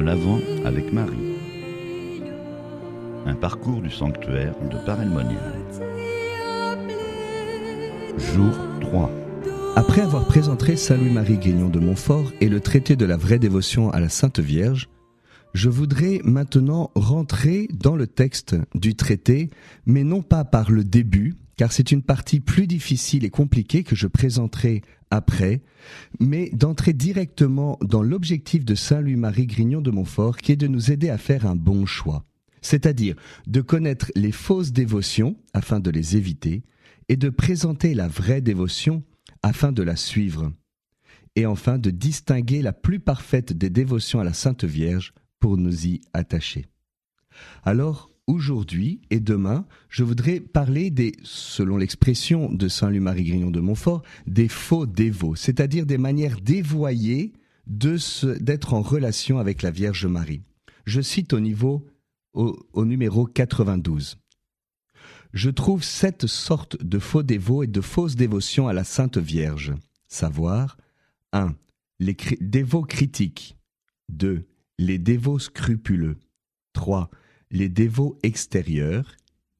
L'Avent avec Marie. Un parcours du sanctuaire de Paray-le-Monial. Jour 3. Après avoir présenté Saint Louis-Marie Grignon de Montfort et le traité de la vraie dévotion à la Sainte Vierge, je voudrais maintenant rentrer dans le texte du traité, mais non pas par le début, car c'est une partie plus difficile et compliquée que je présenterai après, mais d'entrer directement dans l'objectif de Saint Louis-Marie Grignon de Montfort, qui est de nous aider à faire un bon choix, c'est-à-dire de connaître les fausses dévotions afin de les éviter, et de présenter la vraie dévotion afin de la suivre, et enfin de distinguer la plus parfaite des dévotions à la Sainte Vierge pour nous y attacher. Alors, aujourd'hui et demain, je voudrais parler des, selon l'expression de Saint Louis-Marie Grignon de Montfort, des faux dévots, c'est-à-dire des manières dévoyées d'être en relation avec la Vierge Marie. Je cite au niveau, au, au numéro 92. Je trouve sept sortes de faux dévots et de fausses dévotions à la Sainte Vierge. Savoir 1. Les dévots critiques. 2. Les dévots scrupuleux. 3 les dévots extérieurs,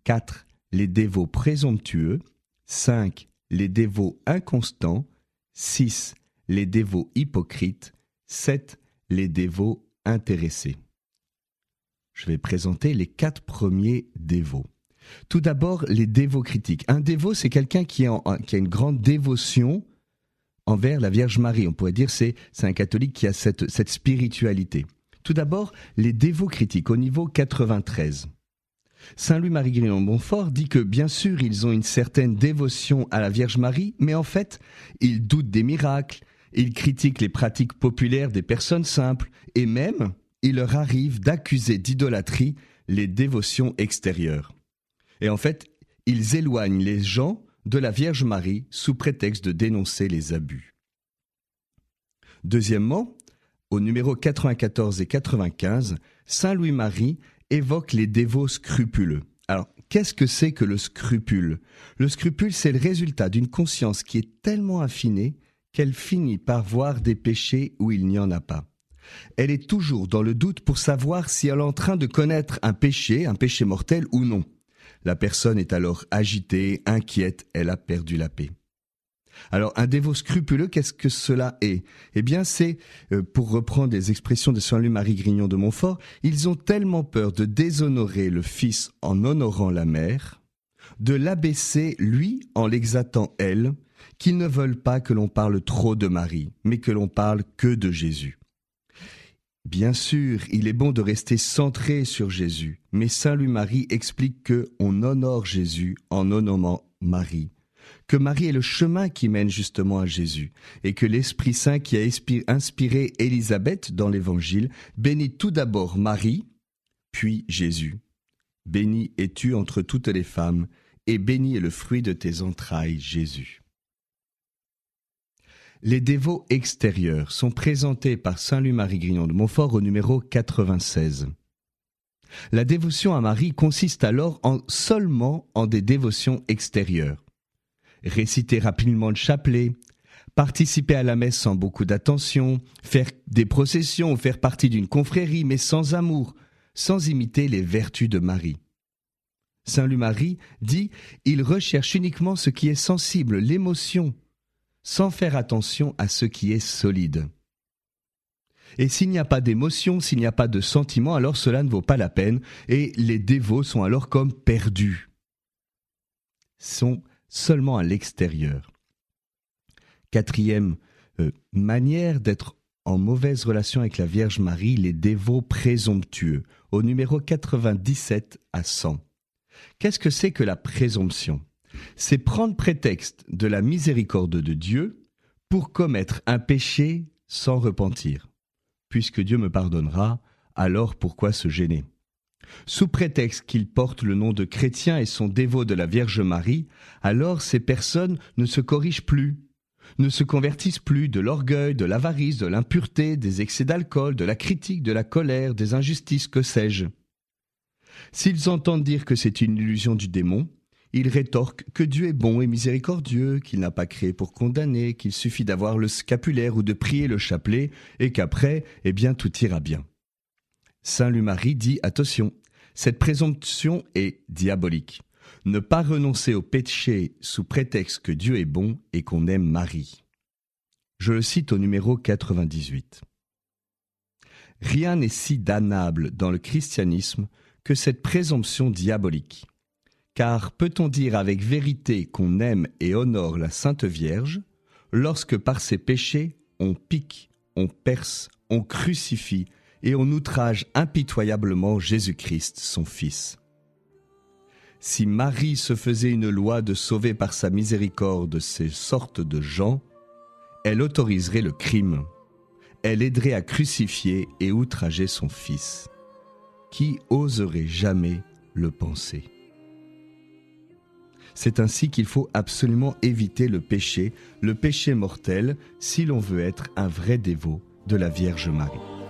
4. les dévots présomptueux, 5. les dévots inconstants, 6. les dévots hypocrites, 7. les dévots intéressés. Je vais présenter les quatre premiers dévots. Tout d'abord, les dévots critiques. Un dévot, c'est quelqu'un qui, a une grande dévotion envers la Vierge Marie. On pourrait dire c'est c'est un catholique qui a cette, cette spiritualité. Tout d'abord, les dévots critiques au niveau 93. Saint Louis-Marie Grignon Montfort dit que bien sûr ils ont une certaine dévotion à la Vierge Marie, mais en fait ils doutent des miracles, ils critiquent les pratiques populaires des personnes simples, et même il leur arrive d'accuser d'idolâtrie les dévotions extérieures. Et en fait, ils éloignent les gens de la Vierge Marie sous prétexte de dénoncer les abus. Deuxièmement, au numéro 94 et 95, Saint Louis-Marie évoque les dévots scrupuleux. Alors, qu'est-ce que c'est que le scrupule? Le scrupule, c'est le résultat d'une conscience qui est tellement affinée qu'elle finit par voir des péchés où il n'y en a pas. Elle est toujours dans le doute pour savoir si elle est en train de connaître un péché, un péché mortel ou non. La personne est alors agitée, inquiète, elle a perdu la paix. Alors, un dévot scrupuleux, qu'est-ce que cela est? Eh bien, c'est, euh, pour reprendre les expressions de Saint-Louis-Marie Grignon de Montfort, ils ont tellement peur de déshonorer le Fils en honorant la mère, de l'abaisser, lui, en l'exaltant, elle, qu'ils ne veulent pas que l'on parle trop de Marie, mais que l'on parle que de Jésus. Bien sûr, il est bon de rester centré sur Jésus, mais Saint Louis-Marie explique que on honore Jésus en honorant Marie que Marie est le chemin qui mène justement à Jésus, et que l'Esprit Saint qui a inspiré Élisabeth dans l'Évangile bénit tout d'abord Marie, puis Jésus. Béni es-tu entre toutes les femmes, et béni est le fruit de tes entrailles, Jésus. Les dévots extérieurs sont présentés par Saint Louis-Marie Grignon de Montfort au numéro 96. La dévotion à Marie consiste alors en seulement en des dévotions extérieures réciter rapidement le chapelet, participer à la messe sans beaucoup d'attention, faire des processions ou faire partie d'une confrérie, mais sans amour, sans imiter les vertus de Marie. Saint Louis-Marie dit Il recherche uniquement ce qui est sensible, l'émotion, sans faire attention à ce qui est solide. Et s'il n'y a pas d'émotion, s'il n'y a pas de sentiment, alors cela ne vaut pas la peine, et les dévots sont alors comme perdus. Seulement à l'extérieur. Quatrième euh, manière d'être en mauvaise relation avec la Vierge Marie, les dévots présomptueux, au numéro 97 à 100. Qu'est-ce que c'est que la présomption? C'est prendre prétexte de la miséricorde de Dieu pour commettre un péché sans repentir. Puisque Dieu me pardonnera, alors pourquoi se gêner? Sous prétexte qu'ils portent le nom de chrétiens et sont dévots de la Vierge Marie, alors ces personnes ne se corrigent plus, ne se convertissent plus de l'orgueil, de l'avarice, de l'impureté, des excès d'alcool, de la critique, de la colère, des injustices, que sais-je. S'ils entendent dire que c'est une illusion du démon, ils rétorquent que Dieu est bon et miséricordieux, qu'il n'a pas créé pour condamner, qu'il suffit d'avoir le scapulaire ou de prier le chapelet, et qu'après, eh bien, tout ira bien. Saint Louis-Marie dit attention, cette présomption est diabolique. Ne pas renoncer au péché sous prétexte que Dieu est bon et qu'on aime Marie. Je le cite au numéro 98. Rien n'est si damnable dans le christianisme que cette présomption diabolique. Car peut-on dire avec vérité qu'on aime et honore la Sainte Vierge lorsque par ses péchés on pique, on perce, on crucifie et on outrage impitoyablement Jésus-Christ, son Fils Si Marie se faisait une loi de sauver par sa miséricorde ces sortes de gens, elle autoriserait le crime elle aiderait à crucifier et outrager son Fils. Qui oserait jamais le penser? C'est ainsi qu'il faut absolument éviter le péché, le péché mortel, si l'on veut être un vrai dévot de la Vierge Marie.